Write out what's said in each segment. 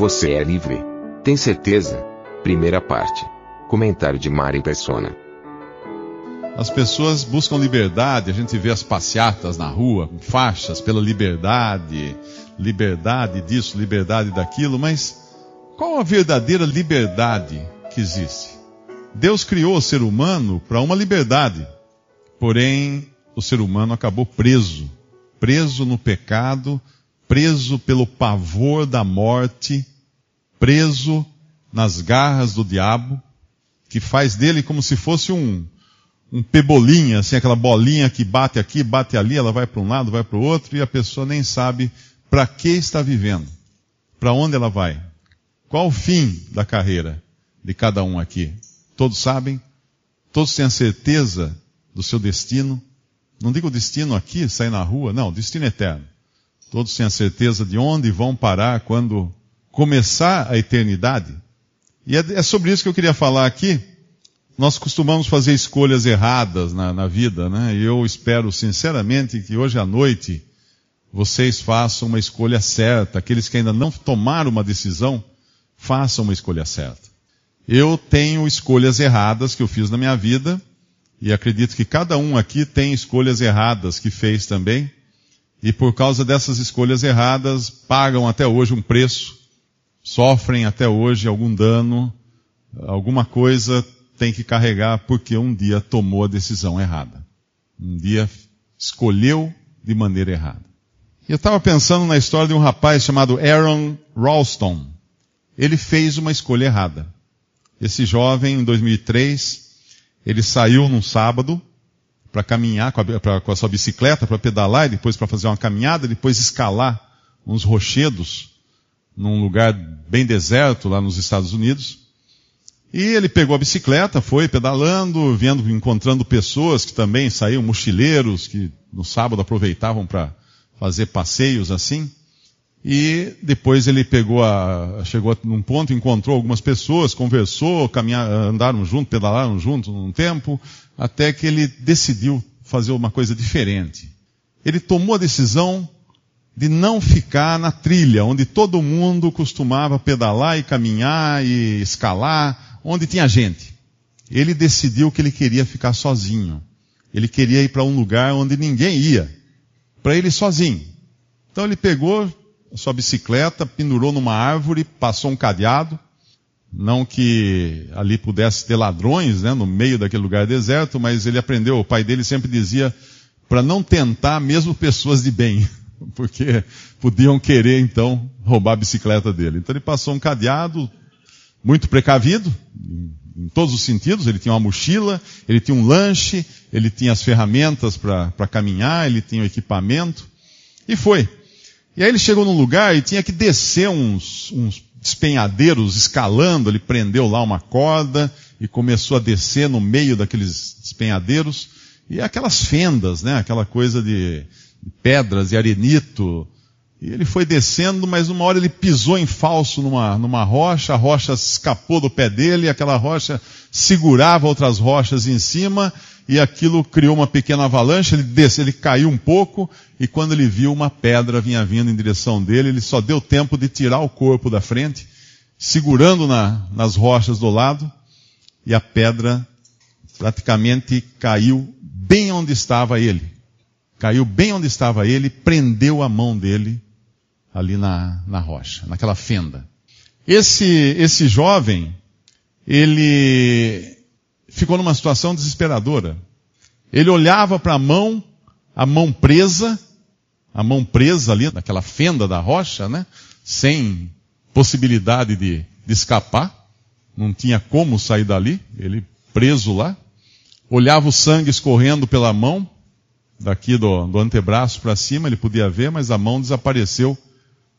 Você é livre. Tem certeza? Primeira parte. Comentário de Mari Persona. As pessoas buscam liberdade, a gente vê as passeatas na rua, com faixas pela liberdade, liberdade disso, liberdade daquilo, mas qual a verdadeira liberdade que existe? Deus criou o ser humano para uma liberdade, porém o ser humano acabou preso, preso no pecado, preso pelo pavor da morte, preso nas garras do diabo, que faz dele como se fosse um, um pebolinha, assim, aquela bolinha que bate aqui, bate ali, ela vai para um lado, vai para o outro, e a pessoa nem sabe para que está vivendo, para onde ela vai, qual o fim da carreira de cada um aqui. Todos sabem, todos têm a certeza do seu destino. Não digo destino aqui, sair na rua, não, destino eterno. Todos têm a certeza de onde vão parar quando começar a eternidade. E é, é sobre isso que eu queria falar aqui. Nós costumamos fazer escolhas erradas na, na vida, né? E eu espero sinceramente que hoje à noite vocês façam uma escolha certa. Aqueles que ainda não tomaram uma decisão, façam uma escolha certa. Eu tenho escolhas erradas que eu fiz na minha vida, e acredito que cada um aqui tem escolhas erradas que fez também, e por causa dessas escolhas erradas, pagam até hoje um preço, sofrem até hoje algum dano, alguma coisa tem que carregar porque um dia tomou a decisão errada. Um dia escolheu de maneira errada. Eu estava pensando na história de um rapaz chamado Aaron Ralston. Ele fez uma escolha errada. Esse jovem, em 2003, ele saiu num sábado para caminhar com a, pra, com a, sua bicicleta, para pedalar e depois para fazer uma caminhada, depois escalar uns rochedos num lugar bem deserto lá nos Estados Unidos. E ele pegou a bicicleta, foi pedalando, vendo, encontrando pessoas que também saíam, mochileiros, que no sábado aproveitavam para fazer passeios assim. E depois ele pegou a, chegou num ponto, encontrou algumas pessoas, conversou, caminharam, andaram juntos, pedalaram juntos num tempo, até que ele decidiu fazer uma coisa diferente. Ele tomou a decisão de não ficar na trilha, onde todo mundo costumava pedalar e caminhar e escalar, onde tinha gente. Ele decidiu que ele queria ficar sozinho. Ele queria ir para um lugar onde ninguém ia. Para ele sozinho. Então ele pegou a sua bicicleta, pendurou numa árvore, passou um cadeado. Não que ali pudesse ter ladrões, né, no meio daquele lugar deserto, mas ele aprendeu, o pai dele sempre dizia, para não tentar mesmo pessoas de bem, porque podiam querer então roubar a bicicleta dele. Então ele passou um cadeado, muito precavido, em todos os sentidos. Ele tinha uma mochila, ele tinha um lanche, ele tinha as ferramentas para caminhar, ele tinha o equipamento. E foi. E aí ele chegou num lugar e tinha que descer uns, uns despenhadeiros escalando. Ele prendeu lá uma corda e começou a descer no meio daqueles despenhadeiros. E aquelas fendas, né? Aquela coisa de pedras e arenito e ele foi descendo, mas numa hora ele pisou em falso numa, numa rocha, a rocha escapou do pé dele, aquela rocha segurava outras rochas em cima, e aquilo criou uma pequena avalanche, ele desceu, ele caiu um pouco, e quando ele viu uma pedra vinha vindo em direção dele, ele só deu tempo de tirar o corpo da frente, segurando na, nas rochas do lado, e a pedra praticamente caiu bem onde estava ele. Caiu bem onde estava ele, prendeu a mão dele ali na, na rocha, naquela fenda. Esse, esse jovem, ele ficou numa situação desesperadora. Ele olhava para a mão, a mão presa, a mão presa ali naquela fenda da rocha, né? Sem possibilidade de, de escapar. Não tinha como sair dali, ele preso lá. Olhava o sangue escorrendo pela mão, daqui do, do antebraço para cima, ele podia ver, mas a mão desapareceu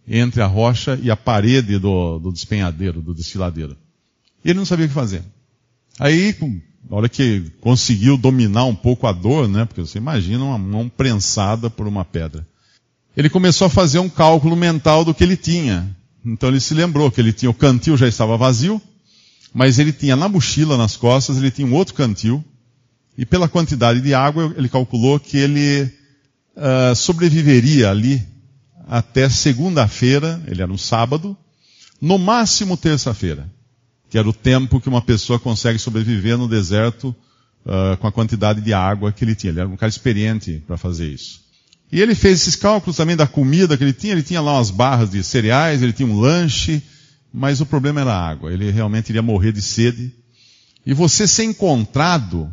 entre a rocha e a parede do, do despenhadeiro, do desfiladeiro. E ele não sabia o que fazer. Aí, na hora que conseguiu dominar um pouco a dor, né? Porque você imagina uma mão prensada por uma pedra. Ele começou a fazer um cálculo mental do que ele tinha. Então ele se lembrou que ele tinha o cantil já estava vazio, mas ele tinha na mochila, nas costas, ele tinha um outro cantil, e pela quantidade de água, ele calculou que ele uh, sobreviveria ali até segunda-feira, ele era um sábado, no máximo terça-feira, que era o tempo que uma pessoa consegue sobreviver no deserto uh, com a quantidade de água que ele tinha. Ele era um cara experiente para fazer isso. E ele fez esses cálculos também da comida que ele tinha. Ele tinha lá umas barras de cereais, ele tinha um lanche, mas o problema era a água. Ele realmente iria morrer de sede. E você ser encontrado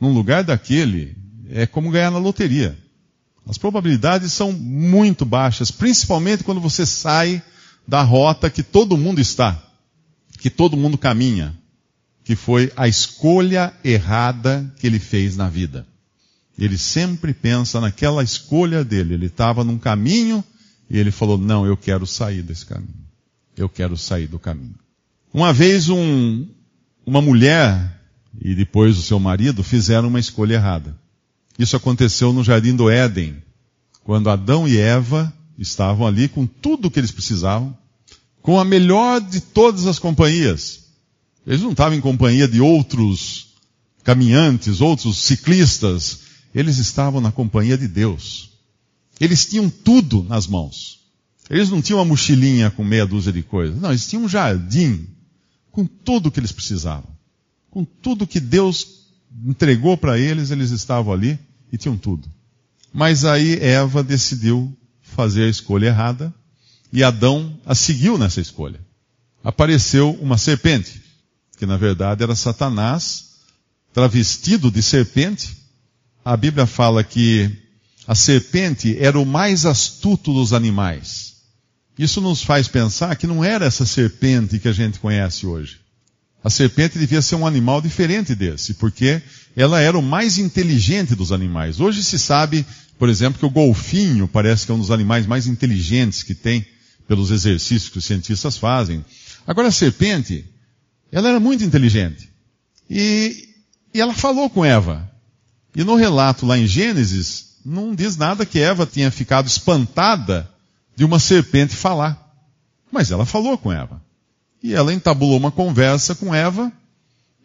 num lugar daquele é como ganhar na loteria. As probabilidades são muito baixas, principalmente quando você sai da rota que todo mundo está, que todo mundo caminha, que foi a escolha errada que ele fez na vida. Ele sempre pensa naquela escolha dele. Ele estava num caminho e ele falou: Não, eu quero sair desse caminho. Eu quero sair do caminho. Uma vez um, uma mulher e depois o seu marido fizeram uma escolha errada. Isso aconteceu no jardim do Éden, quando Adão e Eva estavam ali com tudo o que eles precisavam, com a melhor de todas as companhias. Eles não estavam em companhia de outros caminhantes, outros ciclistas, eles estavam na companhia de Deus. Eles tinham tudo nas mãos. Eles não tinham uma mochilinha com meia dúzia de coisas. Não, eles tinham um jardim com tudo o que eles precisavam. Com tudo que Deus entregou para eles, eles estavam ali e tinham tudo. Mas aí Eva decidiu fazer a escolha errada e Adão a seguiu nessa escolha. Apareceu uma serpente, que na verdade era Satanás, travestido de serpente, a Bíblia fala que a serpente era o mais astuto dos animais. Isso nos faz pensar que não era essa serpente que a gente conhece hoje. A serpente devia ser um animal diferente desse, porque ela era o mais inteligente dos animais. Hoje se sabe, por exemplo, que o golfinho parece que é um dos animais mais inteligentes que tem, pelos exercícios que os cientistas fazem. Agora a serpente, ela era muito inteligente. E, e ela falou com Eva. E no relato lá em Gênesis, não diz nada que Eva tinha ficado espantada de uma serpente falar. Mas ela falou com Eva. E ela entabulou uma conversa com Eva,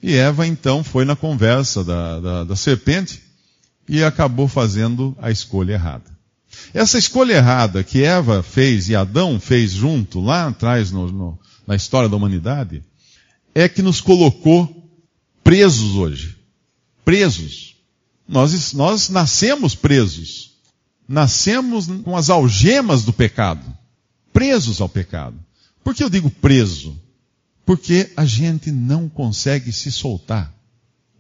e Eva então foi na conversa da, da, da serpente e acabou fazendo a escolha errada. Essa escolha errada que Eva fez e Adão fez junto, lá atrás no, no, na história da humanidade, é que nos colocou presos hoje. Presos. Nós, nós nascemos presos. Nascemos com as algemas do pecado. Presos ao pecado. Por que eu digo preso? Porque a gente não consegue se soltar.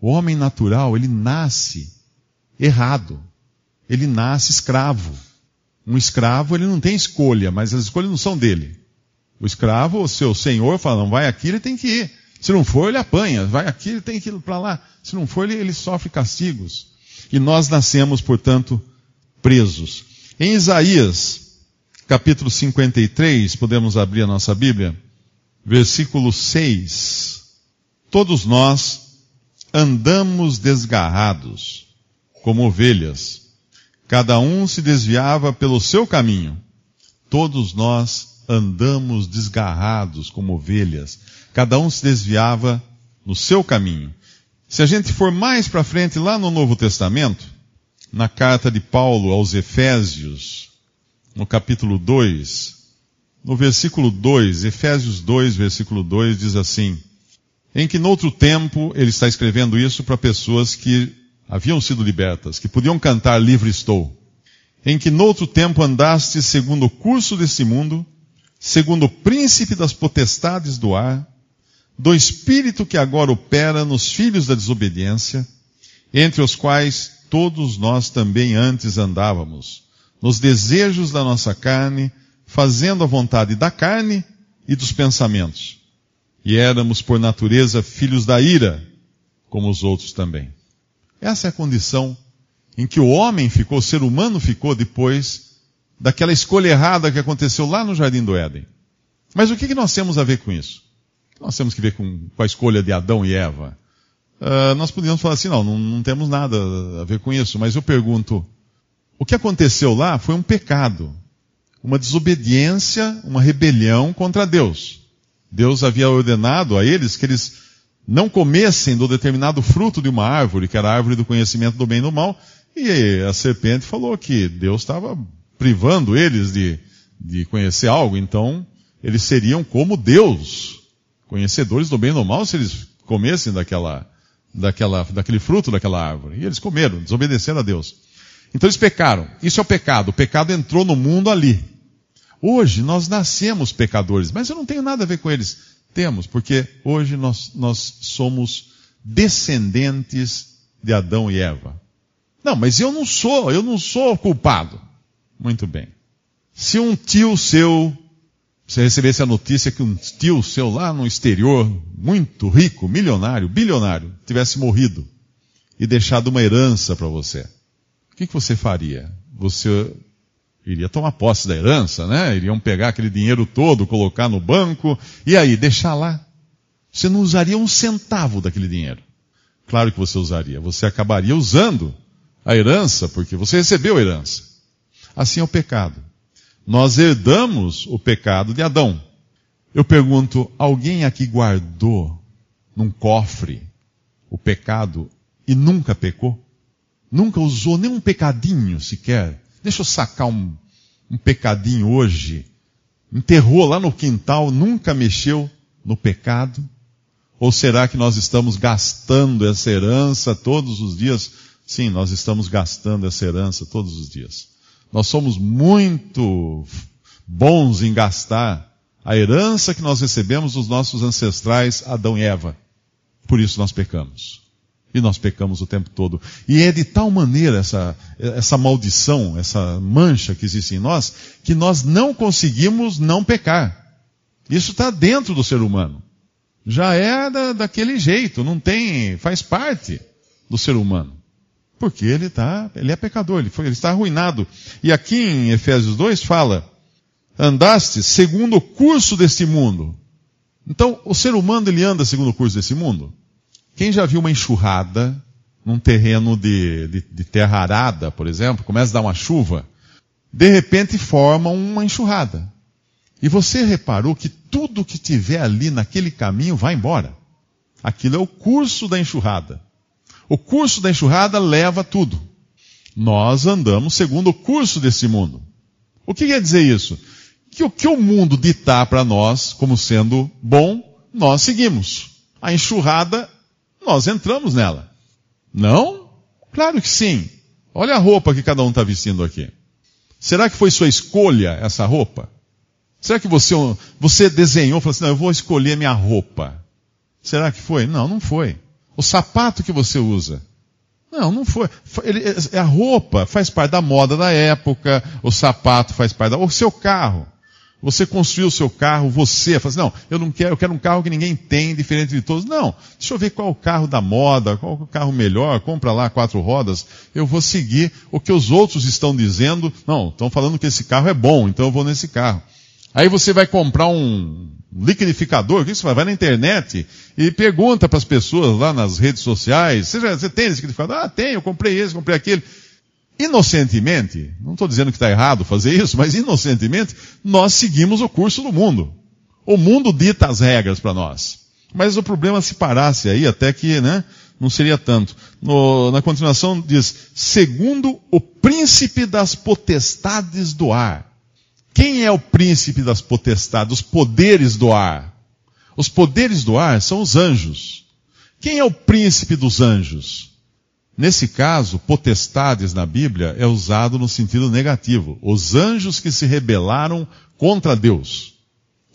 O homem natural, ele nasce errado. Ele nasce escravo. Um escravo, ele não tem escolha, mas as escolhas não são dele. O escravo, o seu senhor, fala, não vai aqui, ele tem que ir. Se não for, ele apanha. Vai aqui, ele tem que ir para lá. Se não for, ele, ele sofre castigos. E nós nascemos, portanto, presos. Em Isaías, capítulo 53, podemos abrir a nossa Bíblia, versículo 6. Todos nós andamos desgarrados, como ovelhas. Cada um se desviava pelo seu caminho. Todos nós andamos desgarrados como ovelhas. Cada um se desviava no seu caminho. Se a gente for mais para frente, lá no Novo Testamento, na carta de Paulo aos Efésios, no capítulo 2, no versículo 2, Efésios 2, versículo 2, diz assim: Em que noutro tempo, ele está escrevendo isso para pessoas que haviam sido libertas, que podiam cantar livre estou. Em que noutro tempo andaste segundo o curso desse mundo, segundo o príncipe das potestades do ar, do espírito que agora opera nos filhos da desobediência, entre os quais todos nós também antes andávamos, nos desejos da nossa carne, fazendo a vontade da carne e dos pensamentos. E éramos por natureza filhos da ira, como os outros também. Essa é a condição em que o homem ficou, o ser humano ficou depois daquela escolha errada que aconteceu lá no Jardim do Éden. Mas o que, nós temos a ver com isso? Nós temos que ver com, com a escolha de Adão e Eva. Uh, nós podíamos falar assim, não, não, não temos nada a ver com isso, mas eu pergunto, o que aconteceu lá foi um pecado, uma desobediência, uma rebelião contra Deus. Deus havia ordenado a eles que eles não comessem do determinado fruto de uma árvore, que era a árvore do conhecimento do bem e do mal, e a serpente falou que Deus estava privando eles de, de conhecer algo, então eles seriam como Deus, conhecedores do bem e do mal, se eles comessem daquela, daquela, daquele fruto daquela árvore. E eles comeram, desobedeceram a Deus. Então eles pecaram. Isso é o pecado. O pecado entrou no mundo ali. Hoje nós nascemos pecadores, mas eu não tenho nada a ver com eles. Temos, porque hoje nós, nós somos descendentes de Adão e Eva. Não, mas eu não sou, eu não sou culpado. Muito bem. Se um tio seu, você recebesse a notícia que um tio seu lá no exterior, muito rico, milionário, bilionário, tivesse morrido e deixado uma herança para você, o que, que você faria? Você iria tomar posse da herança, né? Iriam pegar aquele dinheiro todo, colocar no banco, e aí, deixar lá. Você não usaria um centavo daquele dinheiro. Claro que você usaria. Você acabaria usando a herança, porque você recebeu a herança. Assim é o pecado. Nós herdamos o pecado de Adão. Eu pergunto, alguém aqui guardou num cofre o pecado e nunca pecou? Nunca usou nem um pecadinho sequer? Deixa eu sacar um, um pecadinho hoje. Enterrou lá no quintal, nunca mexeu no pecado? Ou será que nós estamos gastando essa herança todos os dias? Sim, nós estamos gastando essa herança todos os dias. Nós somos muito bons em gastar a herança que nós recebemos dos nossos ancestrais Adão e Eva. Por isso nós pecamos. E nós pecamos o tempo todo. E é de tal maneira essa, essa maldição, essa mancha que existe em nós, que nós não conseguimos não pecar. Isso está dentro do ser humano. Já é da, daquele jeito, não tem, faz parte do ser humano. Porque ele tá, ele é pecador, ele, foi, ele está arruinado. E aqui em Efésios 2 fala, andaste segundo o curso deste mundo. Então, o ser humano ele anda segundo o curso desse mundo? Quem já viu uma enxurrada num terreno de, de, de terra arada, por exemplo, começa a dar uma chuva, de repente forma uma enxurrada. E você reparou que tudo que tiver ali naquele caminho vai embora. Aquilo é o curso da enxurrada. O curso da enxurrada leva tudo. Nós andamos segundo o curso desse mundo. O que quer dizer isso? Que o que o mundo ditar para nós como sendo bom, nós seguimos. A enxurrada, nós entramos nela. Não? Claro que sim. Olha a roupa que cada um está vestindo aqui. Será que foi sua escolha essa roupa? Será que você, você desenhou e falou assim, não, eu vou escolher minha roupa? Será que foi? Não, não foi. O sapato que você usa. Não, não foi. Ele, é a roupa faz parte da moda da época, o sapato faz parte da. O seu carro. Você construiu o seu carro, você, fala assim, não, eu não quero, eu quero um carro que ninguém tem, diferente de todos. Não, deixa eu ver qual o carro da moda, qual o carro melhor, compra lá quatro rodas, eu vou seguir o que os outros estão dizendo. Não, estão falando que esse carro é bom, então eu vou nesse carro. Aí você vai comprar um liquidificador, o que você faz? Vai na internet e pergunta para as pessoas lá nas redes sociais, você, já, você tem esse liquidificador? Ah, tem, eu comprei esse, comprei aquele. Inocentemente, não estou dizendo que está errado fazer isso, mas inocentemente, nós seguimos o curso do mundo. O mundo dita as regras para nós. Mas o problema se parasse aí, até que, né, não seria tanto. No, na continuação diz, segundo o príncipe das potestades do ar. Quem é o príncipe das potestades, os poderes do ar? Os poderes do ar são os anjos. Quem é o príncipe dos anjos? Nesse caso, potestades na Bíblia é usado no sentido negativo. Os anjos que se rebelaram contra Deus.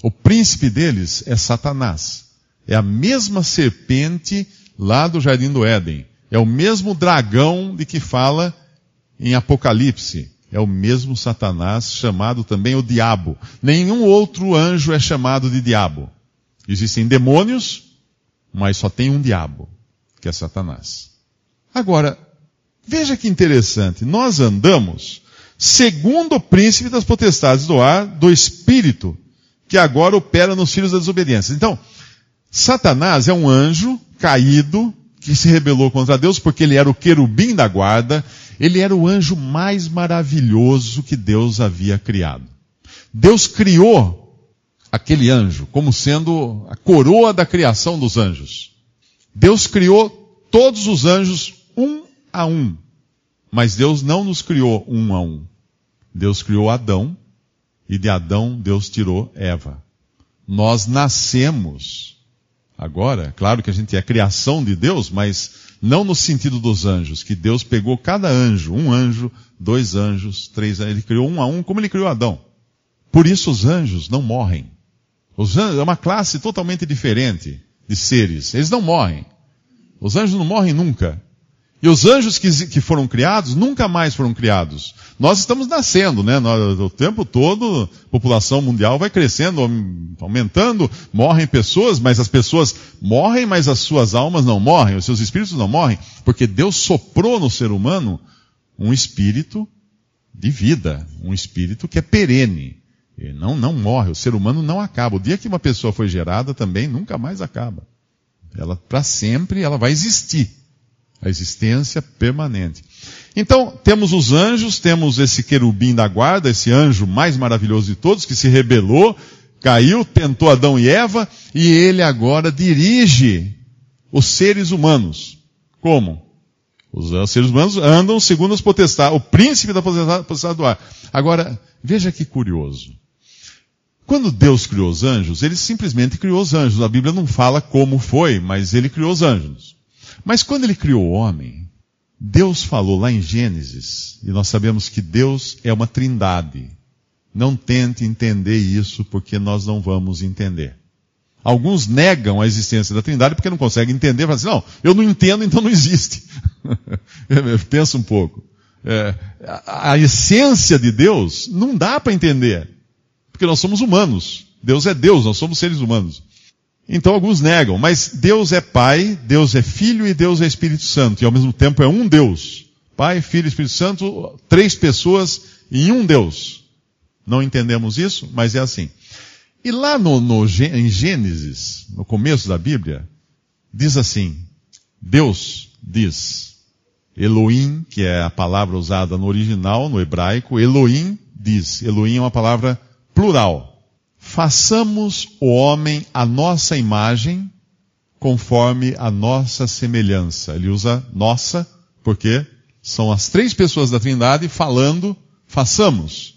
O príncipe deles é Satanás. É a mesma serpente lá do Jardim do Éden. É o mesmo dragão de que fala em Apocalipse é o mesmo Satanás, chamado também o diabo. Nenhum outro anjo é chamado de diabo. Existem demônios, mas só tem um diabo, que é Satanás. Agora, Veja que interessante, nós andamos segundo o príncipe das potestades do ar, do espírito, que agora opera nos filhos da desobediência. Então, Satanás é um anjo caído que se rebelou contra Deus porque ele era o querubim da guarda, ele era o anjo mais maravilhoso que Deus havia criado. Deus criou aquele anjo como sendo a coroa da criação dos anjos. Deus criou todos os anjos um a um. Mas Deus não nos criou um a um. Deus criou Adão e de Adão Deus tirou Eva. Nós nascemos agora, claro que a gente é criação de Deus, mas não no sentido dos anjos, que Deus pegou cada anjo, um anjo, dois anjos, três anjos, ele criou um a um, como ele criou Adão. Por isso os anjos não morrem. Os anjos é uma classe totalmente diferente de seres. Eles não morrem. Os anjos não morrem nunca. E os anjos que, que foram criados nunca mais foram criados. Nós estamos nascendo, né? O tempo todo, a população mundial vai crescendo, aumentando, morrem pessoas, mas as pessoas morrem, mas as suas almas não morrem, os seus espíritos não morrem, porque Deus soprou no ser humano um espírito de vida, um espírito que é perene. Ele não, não morre, o ser humano não acaba. O dia que uma pessoa foi gerada também nunca mais acaba. Ela, para sempre, ela vai existir. A existência permanente. Então, temos os anjos, temos esse querubim da guarda, esse anjo mais maravilhoso de todos, que se rebelou, caiu, tentou Adão e Eva, e ele agora dirige os seres humanos. Como? Os seres humanos andam segundo as potestades, o príncipe da potestade do ar. Agora, veja que curioso. Quando Deus criou os anjos, ele simplesmente criou os anjos. A Bíblia não fala como foi, mas ele criou os anjos. Mas quando ele criou o homem, Deus falou lá em Gênesis, e nós sabemos que Deus é uma trindade. Não tente entender isso, porque nós não vamos entender. Alguns negam a existência da trindade porque não conseguem entender, falam assim, não, eu não entendo, então não existe. Pensa um pouco. É, a, a essência de Deus não dá para entender. Porque nós somos humanos. Deus é Deus, nós somos seres humanos. Então alguns negam, mas Deus é Pai, Deus é Filho e Deus é Espírito Santo. E ao mesmo tempo é um Deus. Pai, Filho e Espírito Santo, três pessoas em um Deus. Não entendemos isso, mas é assim. E lá no, no, em Gênesis, no começo da Bíblia, diz assim: Deus diz, Elohim, que é a palavra usada no original, no hebraico, Elohim diz. Elohim é uma palavra plural. Façamos o homem a nossa imagem, conforme a nossa semelhança. Ele usa nossa, porque são as três pessoas da Trindade falando, façamos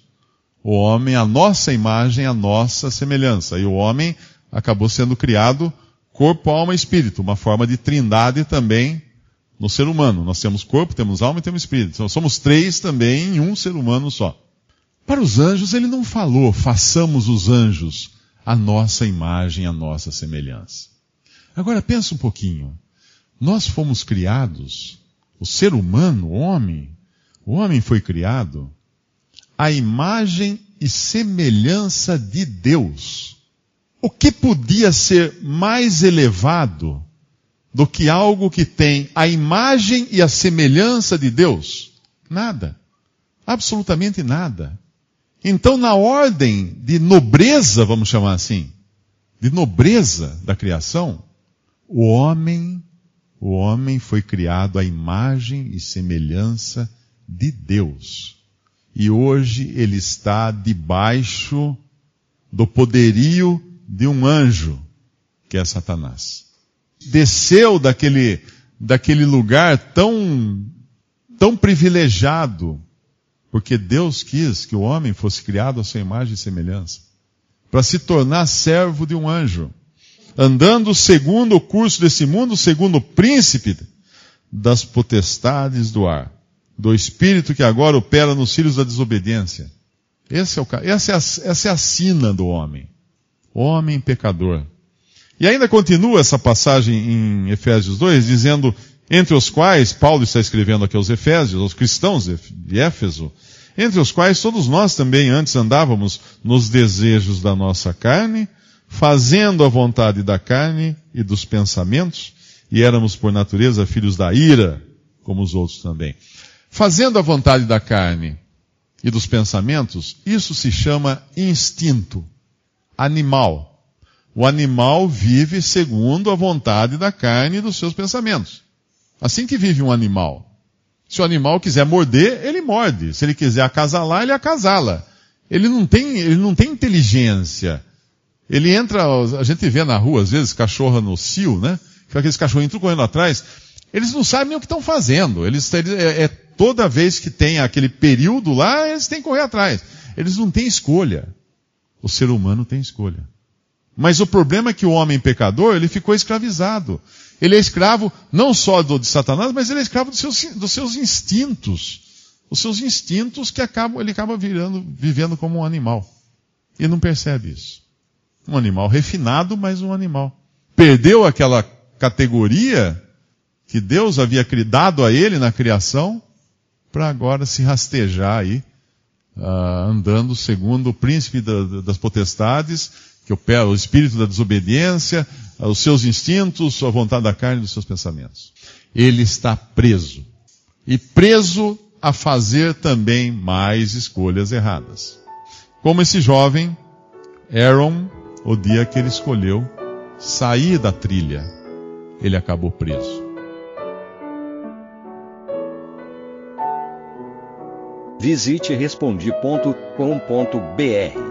o homem a nossa imagem, a nossa semelhança. E o homem acabou sendo criado corpo, alma e espírito, uma forma de trindade também no ser humano. Nós temos corpo, temos alma e temos espírito. Então, somos três também em um ser humano só. Para os anjos, ele não falou, façamos os anjos a nossa imagem, a nossa semelhança. Agora pensa um pouquinho. Nós fomos criados, o ser humano, o homem, o homem foi criado à imagem e semelhança de Deus. O que podia ser mais elevado do que algo que tem a imagem e a semelhança de Deus? Nada. Absolutamente nada. Então, na ordem de nobreza, vamos chamar assim, de nobreza da criação, o homem, o homem foi criado à imagem e semelhança de Deus. E hoje ele está debaixo do poderio de um anjo, que é Satanás. Desceu daquele, daquele lugar tão, tão privilegiado porque Deus quis que o homem fosse criado à sua imagem e semelhança, para se tornar servo de um anjo, andando segundo o curso desse mundo, segundo o príncipe das potestades do ar, do espírito que agora opera nos filhos da desobediência. Esse é o, essa, é a, essa é a sina do homem. Homem pecador. E ainda continua essa passagem em Efésios 2, dizendo entre os quais Paulo está escrevendo aqui aos Efésios, aos cristãos de Éfeso, entre os quais todos nós também antes andávamos nos desejos da nossa carne, fazendo a vontade da carne e dos pensamentos, e éramos por natureza filhos da ira, como os outros também. Fazendo a vontade da carne e dos pensamentos, isso se chama instinto animal. O animal vive segundo a vontade da carne e dos seus pensamentos. Assim que vive um animal. Se o animal quiser morder, ele morde. Se ele quiser acasalar, ele acasala. Ele não tem, ele não tem inteligência. Ele entra, a gente vê na rua, às vezes, cachorro no cio, né? Fica aqueles cachorrinhos tudo correndo atrás. Eles não sabem nem o que estão fazendo. Eles, é, é, toda vez que tem aquele período lá, eles têm que correr atrás. Eles não têm escolha. O ser humano tem escolha. Mas o problema é que o homem pecador, ele ficou escravizado. Ele é escravo não só do, de Satanás, mas ele é escravo dos seus, dos seus instintos. Os seus instintos que acabam, ele acaba virando, vivendo como um animal. E não percebe isso. Um animal refinado, mas um animal. Perdeu aquela categoria que Deus havia dado a ele na criação, para agora se rastejar aí, uh, andando segundo o príncipe da, das potestades, que opera o espírito da desobediência, os seus instintos, a vontade da carne e dos seus pensamentos. Ele está preso. E preso a fazer também mais escolhas erradas. Como esse jovem, Aaron, o dia que ele escolheu sair da trilha, ele acabou preso. Visite respondi.com.br.